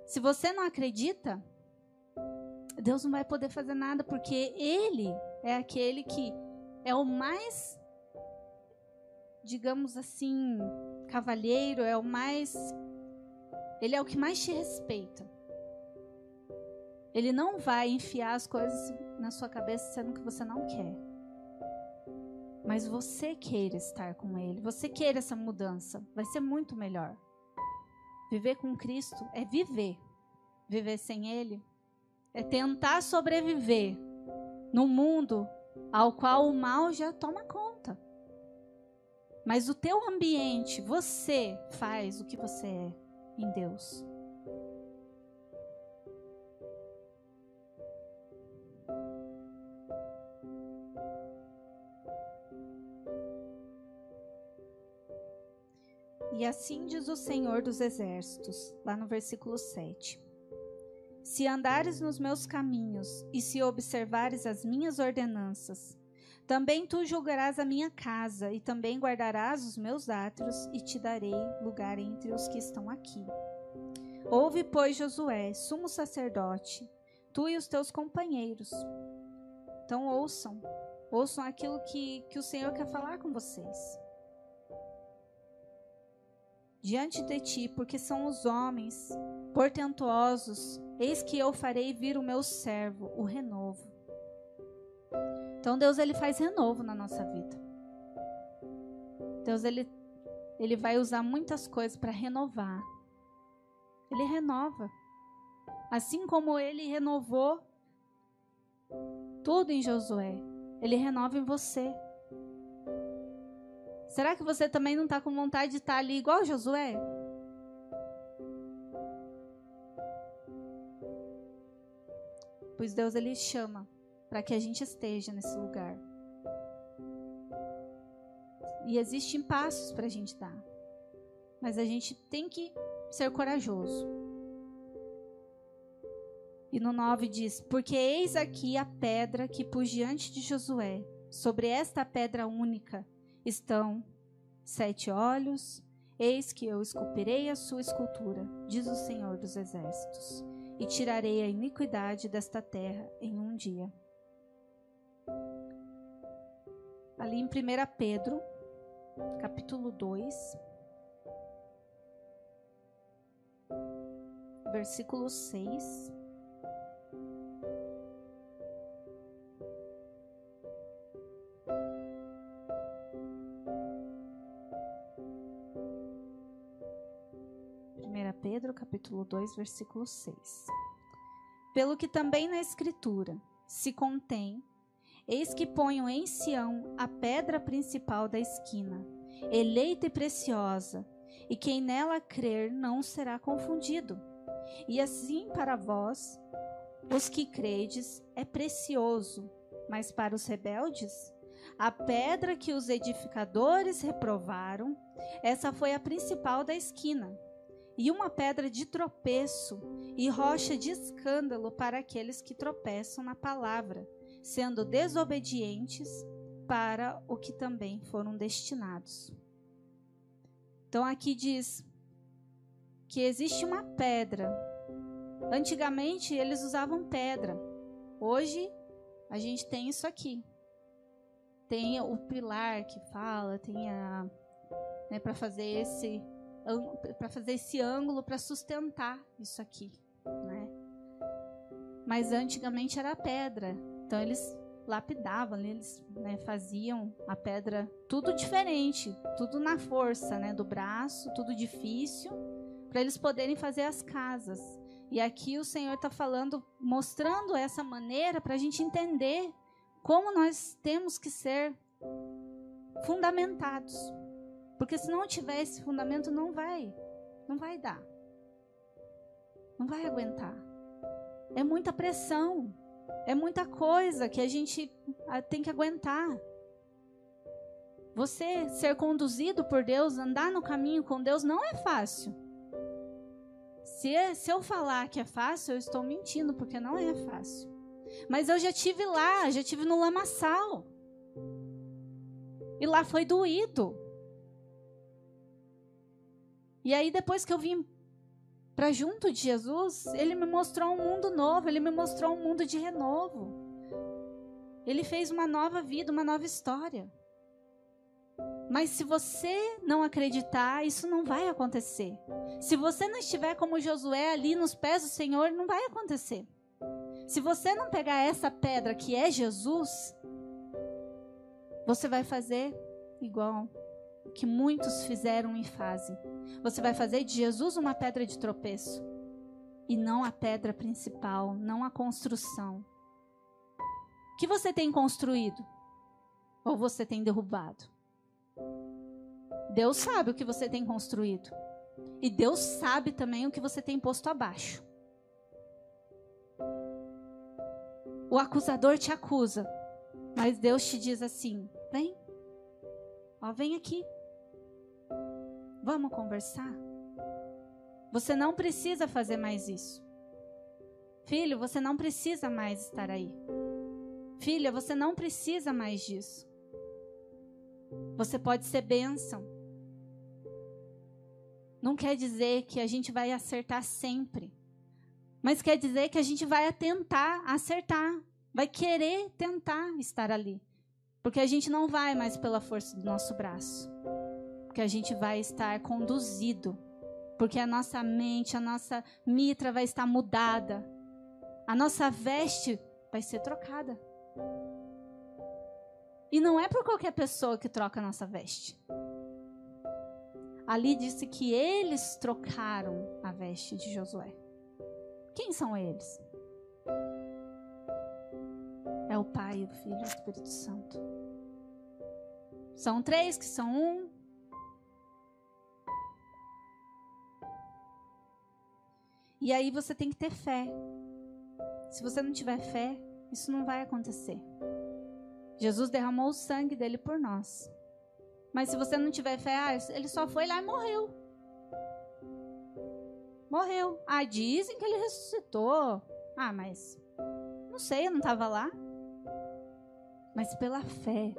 se você não acredita, Deus não vai poder fazer nada, porque Ele é aquele que é o mais, digamos assim, cavalheiro, é o mais. Ele é o que mais te respeita. Ele não vai enfiar as coisas na sua cabeça sendo que você não quer. Mas você queira estar com Ele, você queira essa mudança, vai ser muito melhor. Viver com Cristo é viver. Viver sem Ele é tentar sobreviver num mundo ao qual o mal já toma conta. Mas o teu ambiente, você faz o que você é em Deus. E assim diz o Senhor dos Exércitos, lá no versículo 7. Se andares nos meus caminhos e se observares as minhas ordenanças, também tu julgarás a minha casa e também guardarás os meus átrios e te darei lugar entre os que estão aqui. Ouve, pois, Josué, sumo sacerdote, tu e os teus companheiros. Então ouçam, ouçam aquilo que, que o Senhor quer falar com vocês diante de ti, porque são os homens portentosos, eis que eu farei vir o meu servo, o renovo. Então Deus ele faz renovo na nossa vida. Deus ele ele vai usar muitas coisas para renovar. Ele renova. Assim como ele renovou tudo em Josué, ele renova em você. Será que você também não está com vontade de estar tá ali igual Josué? Pois Deus ele chama para que a gente esteja nesse lugar. E existem passos para a gente dar. Mas a gente tem que ser corajoso. E no 9 diz: Porque eis aqui a pedra que pus diante de Josué. Sobre esta pedra única estão sete olhos. Eis que eu esculpirei a sua escultura, diz o Senhor dos Exércitos, e tirarei a iniquidade desta terra em um dia. Ali em 1 Pedro, capítulo 2, versículo 6. 1 Pedro, capítulo 2, versículo 6. Pelo que também na escritura se contém, eis que ponho em Sião a pedra principal da esquina, eleita e preciosa, e quem nela crer não será confundido. E assim para vós, os que credes, é precioso, mas para os rebeldes, a pedra que os edificadores reprovaram, essa foi a principal da esquina e uma pedra de tropeço e rocha de escândalo para aqueles que tropeçam na palavra, sendo desobedientes para o que também foram destinados. Então aqui diz que existe uma pedra. Antigamente eles usavam pedra. Hoje a gente tem isso aqui. Tem o pilar que fala, tem a né, para fazer esse para fazer esse ângulo para sustentar isso aqui, né? mas antigamente era pedra. Então eles lapidavam, eles né, faziam a pedra tudo diferente, tudo na força né, do braço, tudo difícil, para eles poderem fazer as casas. E aqui o Senhor está falando, mostrando essa maneira para a gente entender como nós temos que ser fundamentados. Porque se não tiver esse fundamento, não vai, não vai dar. Não vai aguentar. É muita pressão. É muita coisa que a gente ah, tem que aguentar. Você ser conduzido por Deus, andar no caminho com Deus, não é fácil. Se, se eu falar que é fácil, eu estou mentindo, porque não é fácil. Mas eu já tive lá, já tive no lamaçal. E lá foi doído. E aí, depois que eu vim para junto de Jesus, ele me mostrou um mundo novo, ele me mostrou um mundo de renovo. Ele fez uma nova vida, uma nova história. Mas se você não acreditar, isso não vai acontecer. Se você não estiver como Josué ali nos pés do Senhor, não vai acontecer. Se você não pegar essa pedra que é Jesus, você vai fazer igual que muitos fizeram e fazem. Você vai fazer de Jesus uma pedra de tropeço e não a pedra principal, não a construção. O que você tem construído? Ou você tem derrubado? Deus sabe o que você tem construído. E Deus sabe também o que você tem posto abaixo. O acusador te acusa, mas Deus te diz assim: vem, ó, vem aqui. Vamos conversar? Você não precisa fazer mais isso. Filho, você não precisa mais estar aí. Filha, você não precisa mais disso. Você pode ser bênção. Não quer dizer que a gente vai acertar sempre. Mas quer dizer que a gente vai tentar acertar. Vai querer tentar estar ali. Porque a gente não vai mais pela força do nosso braço que a gente vai estar conduzido, porque a nossa mente, a nossa mitra vai estar mudada, a nossa veste vai ser trocada. E não é por qualquer pessoa que troca a nossa veste. Ali disse que eles trocaram a veste de Josué. Quem são eles? É o Pai, o Filho e o Espírito Santo. São três que são um, E aí você tem que ter fé. Se você não tiver fé, isso não vai acontecer. Jesus derramou o sangue dele por nós. Mas se você não tiver fé, ah, ele só foi lá e morreu. Morreu. Ah, dizem que ele ressuscitou. Ah, mas não sei, eu não estava lá. Mas pela fé.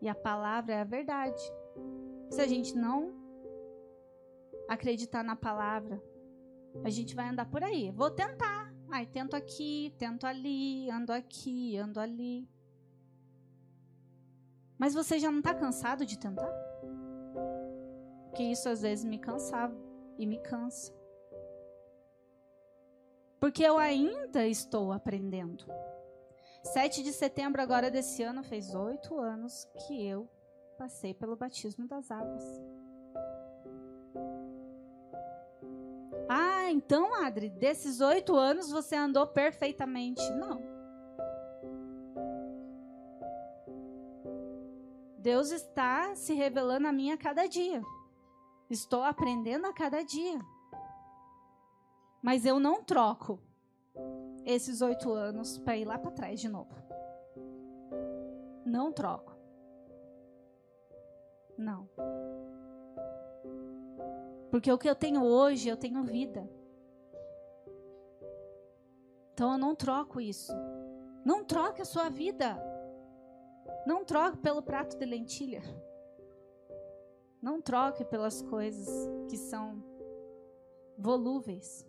E a palavra é a verdade. Se a gente não acreditar na palavra, a gente vai andar por aí. Vou tentar. Ai, tento aqui, tento ali, ando aqui, ando ali. Mas você já não está cansado de tentar? Porque isso às vezes me cansava e me cansa. Porque eu ainda estou aprendendo. 7 de setembro agora desse ano fez oito anos que eu passei pelo batismo das águas. Então, Adri, desses oito anos você andou perfeitamente. Não. Deus está se revelando a mim a cada dia. Estou aprendendo a cada dia. Mas eu não troco esses oito anos para ir lá para trás de novo. Não troco. Não. Porque o que eu tenho hoje, eu tenho vida. Então eu não troco isso. Não troque a sua vida. Não troque pelo prato de lentilha. Não troque pelas coisas que são volúveis.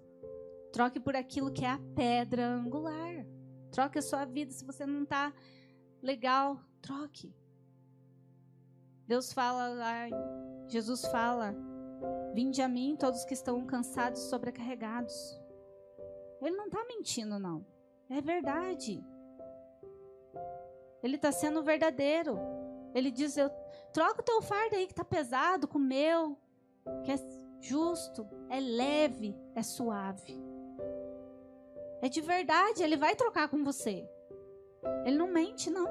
Troque por aquilo que é a pedra angular. Troque a sua vida. Se você não está legal, troque. Deus fala lá, Jesus fala Vinde a mim, todos que estão cansados e sobrecarregados. Ele não está mentindo, não. É verdade. Ele está sendo verdadeiro. Ele diz: eu troca o teu fardo aí que está pesado com o meu, que é justo, é leve, é suave. É de verdade, ele vai trocar com você. Ele não mente, não.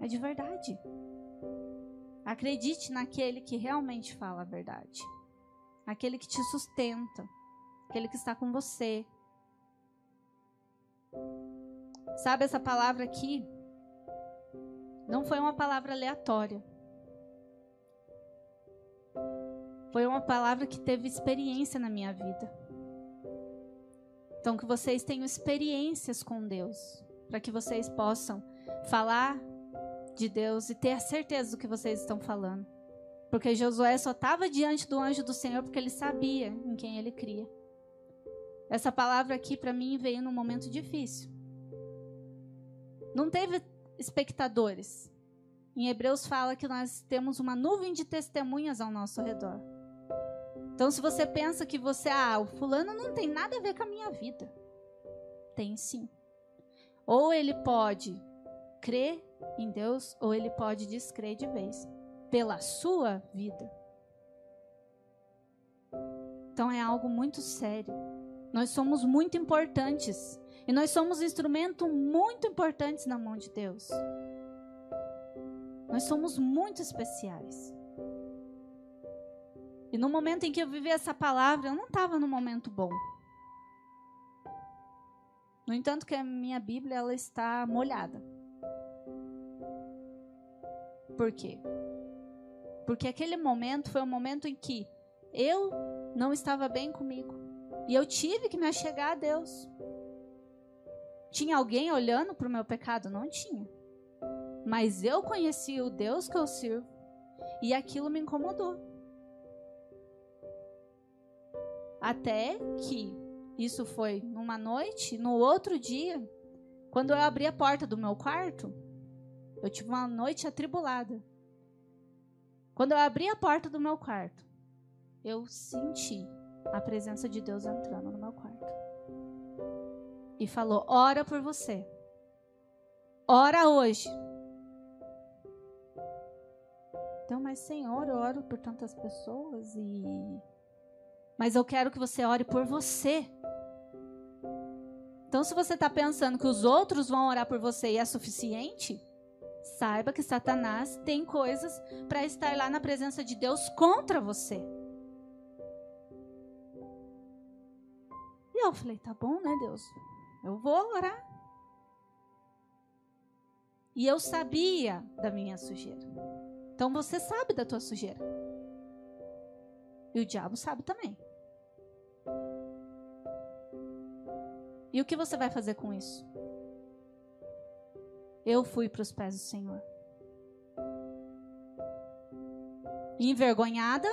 É de verdade. Acredite naquele que realmente fala a verdade. Aquele que te sustenta. Aquele que está com você. Sabe essa palavra aqui? Não foi uma palavra aleatória. Foi uma palavra que teve experiência na minha vida. Então, que vocês tenham experiências com Deus, para que vocês possam falar de Deus e ter a certeza do que vocês estão falando. Porque Josué só estava diante do anjo do Senhor porque ele sabia em quem ele cria. Essa palavra aqui para mim veio num momento difícil. Não teve espectadores. Em Hebreus fala que nós temos uma nuvem de testemunhas ao nosso redor. Então, se você pensa que você, ah, o fulano não tem nada a ver com a minha vida, tem sim. Ou ele pode crer em Deus, ou ele pode descrer de vez, pela sua vida. Então, é algo muito sério. Nós somos muito importantes. E nós somos instrumentos muito importantes na mão de Deus. Nós somos muito especiais. E no momento em que eu vivi essa palavra, eu não estava no momento bom. No entanto, que a minha Bíblia ela está molhada. Por quê? Porque aquele momento foi um momento em que eu não estava bem comigo. E eu tive que me achegar a Deus. Tinha alguém olhando para o meu pecado? Não tinha. Mas eu conhecia o Deus que eu sirvo e aquilo me incomodou. Até que isso foi numa noite, no outro dia, quando eu abri a porta do meu quarto, eu tive uma noite atribulada. Quando eu abri a porta do meu quarto, eu senti a presença de Deus entrando no meu quarto e falou: Ora por você. Ora hoje. Então, mas Senhor, eu oro por tantas pessoas e. Mas eu quero que você ore por você. Então, se você está pensando que os outros vão orar por você e é suficiente, saiba que Satanás tem coisas para estar lá na presença de Deus contra você. Eu falei: tá bom, né, Deus? Eu vou orar. E eu sabia da minha sujeira. Então você sabe da tua sujeira. E o diabo sabe também. E o que você vai fazer com isso? Eu fui para os pés do Senhor. Envergonhada,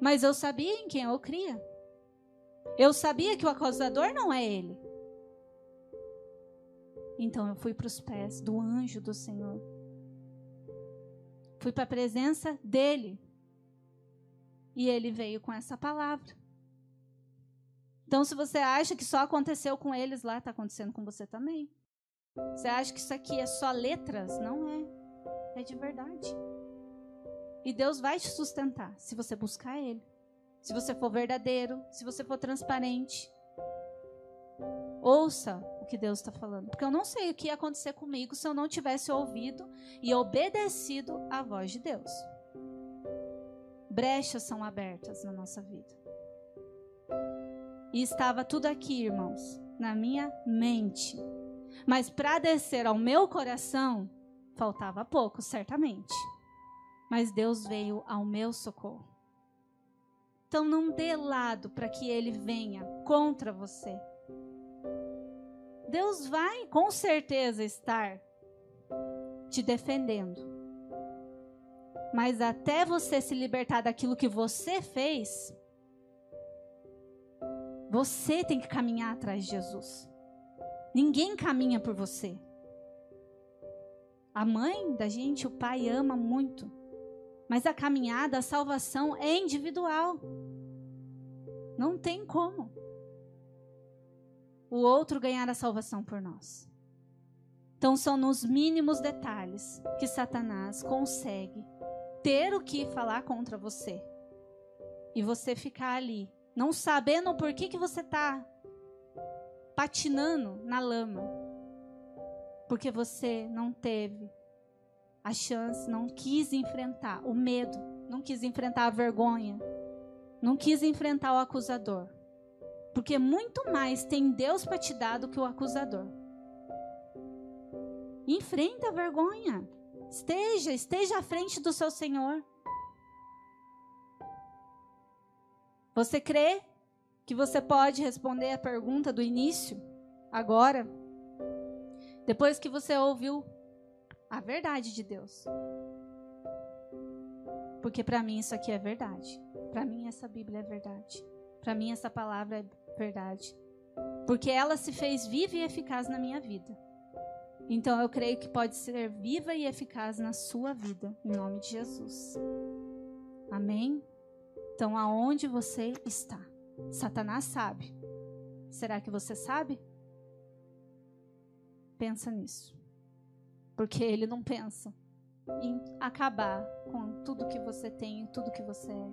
mas eu sabia em quem eu cria. Eu sabia que o acusador não é ele. Então eu fui para os pés do anjo do Senhor. Fui para a presença dele. E ele veio com essa palavra. Então, se você acha que só aconteceu com eles lá, está acontecendo com você também. Você acha que isso aqui é só letras? Não é. É de verdade. E Deus vai te sustentar se você buscar Ele. Se você for verdadeiro, se você for transparente. Ouça o que Deus está falando. Porque eu não sei o que ia acontecer comigo se eu não tivesse ouvido e obedecido à voz de Deus. Brechas são abertas na nossa vida. E estava tudo aqui, irmãos, na minha mente. Mas para descer ao meu coração, faltava pouco, certamente. Mas Deus veio ao meu socorro. Então não dê lado para que ele venha contra você. Deus vai com certeza estar te defendendo. Mas até você se libertar daquilo que você fez, você tem que caminhar atrás de Jesus. Ninguém caminha por você. A mãe da gente, o pai ama muito. Mas a caminhada, a salvação é individual. Não tem como. o outro ganhar a salvação por nós. Então são nos mínimos detalhes que Satanás consegue ter o que falar contra você. E você ficar ali, não sabendo por que, que você está patinando na lama. Porque você não teve a chance, não quis enfrentar o medo, não quis enfrentar a vergonha, não quis enfrentar o acusador. Porque muito mais tem Deus para te dar do que o acusador. Enfrenta a vergonha. Esteja, esteja à frente do seu Senhor. Você crê que você pode responder a pergunta do início, agora? Depois que você ouviu a verdade de Deus. Porque para mim isso aqui é verdade. Para mim essa Bíblia é verdade. Para mim essa palavra é verdade. Porque ela se fez viva e eficaz na minha vida. Então eu creio que pode ser viva e eficaz na sua vida, em nome de Jesus. Amém? Então aonde você está? Satanás sabe. Será que você sabe? Pensa nisso. Porque ele não pensa em acabar com tudo que você tem, tudo que você é.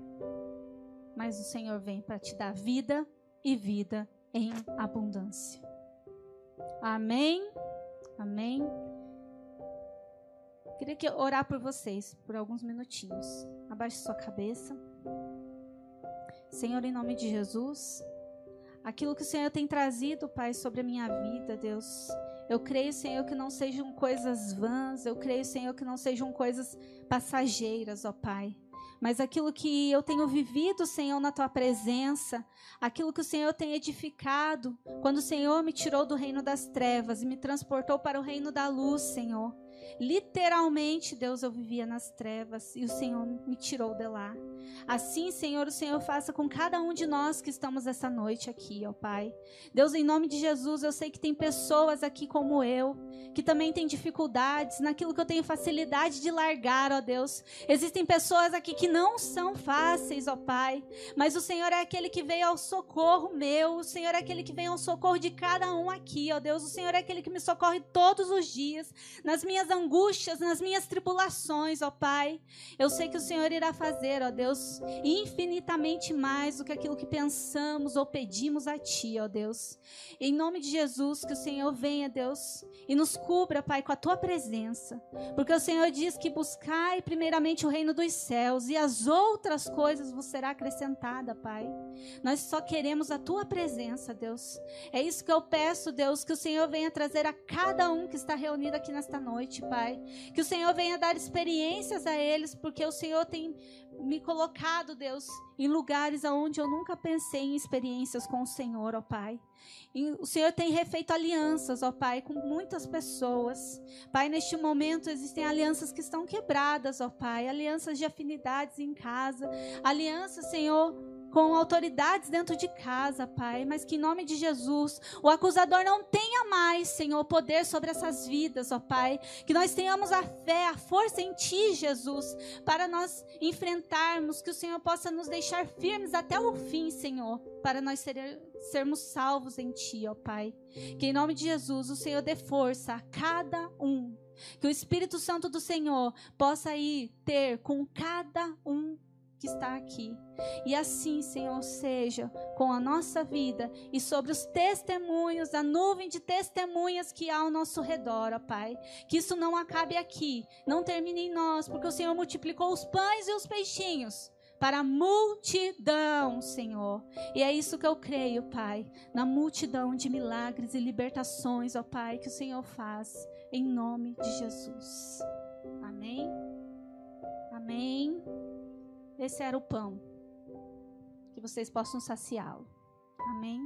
Mas o Senhor vem para te dar vida e vida em abundância. Amém? Amém? Queria que orar por vocês por alguns minutinhos. Abaixe sua cabeça. Senhor, em nome de Jesus, aquilo que o Senhor tem trazido, Pai, sobre a minha vida, Deus, eu creio, Senhor, que não sejam coisas vãs, eu creio, Senhor, que não sejam coisas passageiras, ó Pai. Mas aquilo que eu tenho vivido, Senhor, na tua presença, aquilo que o Senhor tem edificado, quando o Senhor me tirou do reino das trevas e me transportou para o reino da luz, Senhor. Literalmente, Deus, eu vivia nas trevas e o Senhor me tirou de lá. Assim, Senhor, o Senhor faça com cada um de nós que estamos essa noite aqui, ó Pai. Deus, em nome de Jesus, eu sei que tem pessoas aqui como eu, que também têm dificuldades naquilo que eu tenho facilidade de largar, ó Deus. Existem pessoas aqui que não são fáceis, ó Pai, mas o Senhor é aquele que veio ao socorro meu, o Senhor é aquele que vem ao socorro de cada um aqui, ó Deus. O Senhor é aquele que me socorre todos os dias, nas minhas angústias, nas minhas tribulações, ó Pai. Eu sei que o Senhor irá fazer, ó Deus, infinitamente mais do que aquilo que pensamos ou pedimos a Ti, ó Deus. Em nome de Jesus, que o Senhor venha, Deus, e nos cubra, Pai, com a Tua presença. Porque o Senhor diz que buscai primeiramente o reino dos céus e as outras coisas vos será acrescentada, Pai. Nós só queremos a Tua presença, Deus. É isso que eu peço, Deus, que o Senhor venha trazer a cada um que está reunido aqui nesta noite, Pai. Que o Senhor venha dar experiências a eles, porque o Senhor tem me colocado, Deus, em lugares onde eu nunca pensei em experiências com o Senhor, ó Pai. E o Senhor tem refeito alianças, ó Pai, com muitas pessoas. Pai, neste momento existem alianças que estão quebradas, ó Pai, alianças de afinidades em casa, alianças, Senhor, com autoridades dentro de casa, Pai, mas que em nome de Jesus o acusador não tenha mais, Senhor, poder sobre essas vidas, ó Pai. Que nós tenhamos a fé, a força em Ti, Jesus, para nós enfrentarmos, que o Senhor possa nos deixar firmes até o fim, Senhor, para nós ser, sermos salvos em Ti, ó Pai. Que em nome de Jesus o Senhor dê força a cada um. Que o Espírito Santo do Senhor possa ir ter com cada um que está aqui. E assim, Senhor, seja com a nossa vida e sobre os testemunhos, a nuvem de testemunhas que há ao nosso redor, ó Pai. Que isso não acabe aqui, não termine em nós, porque o Senhor multiplicou os pães e os peixinhos para a multidão, Senhor. E é isso que eu creio, Pai, na multidão de milagres e libertações, ó Pai, que o Senhor faz, em nome de Jesus. Amém? Amém. Esse era o pão. Que vocês possam saciá-lo. Amém?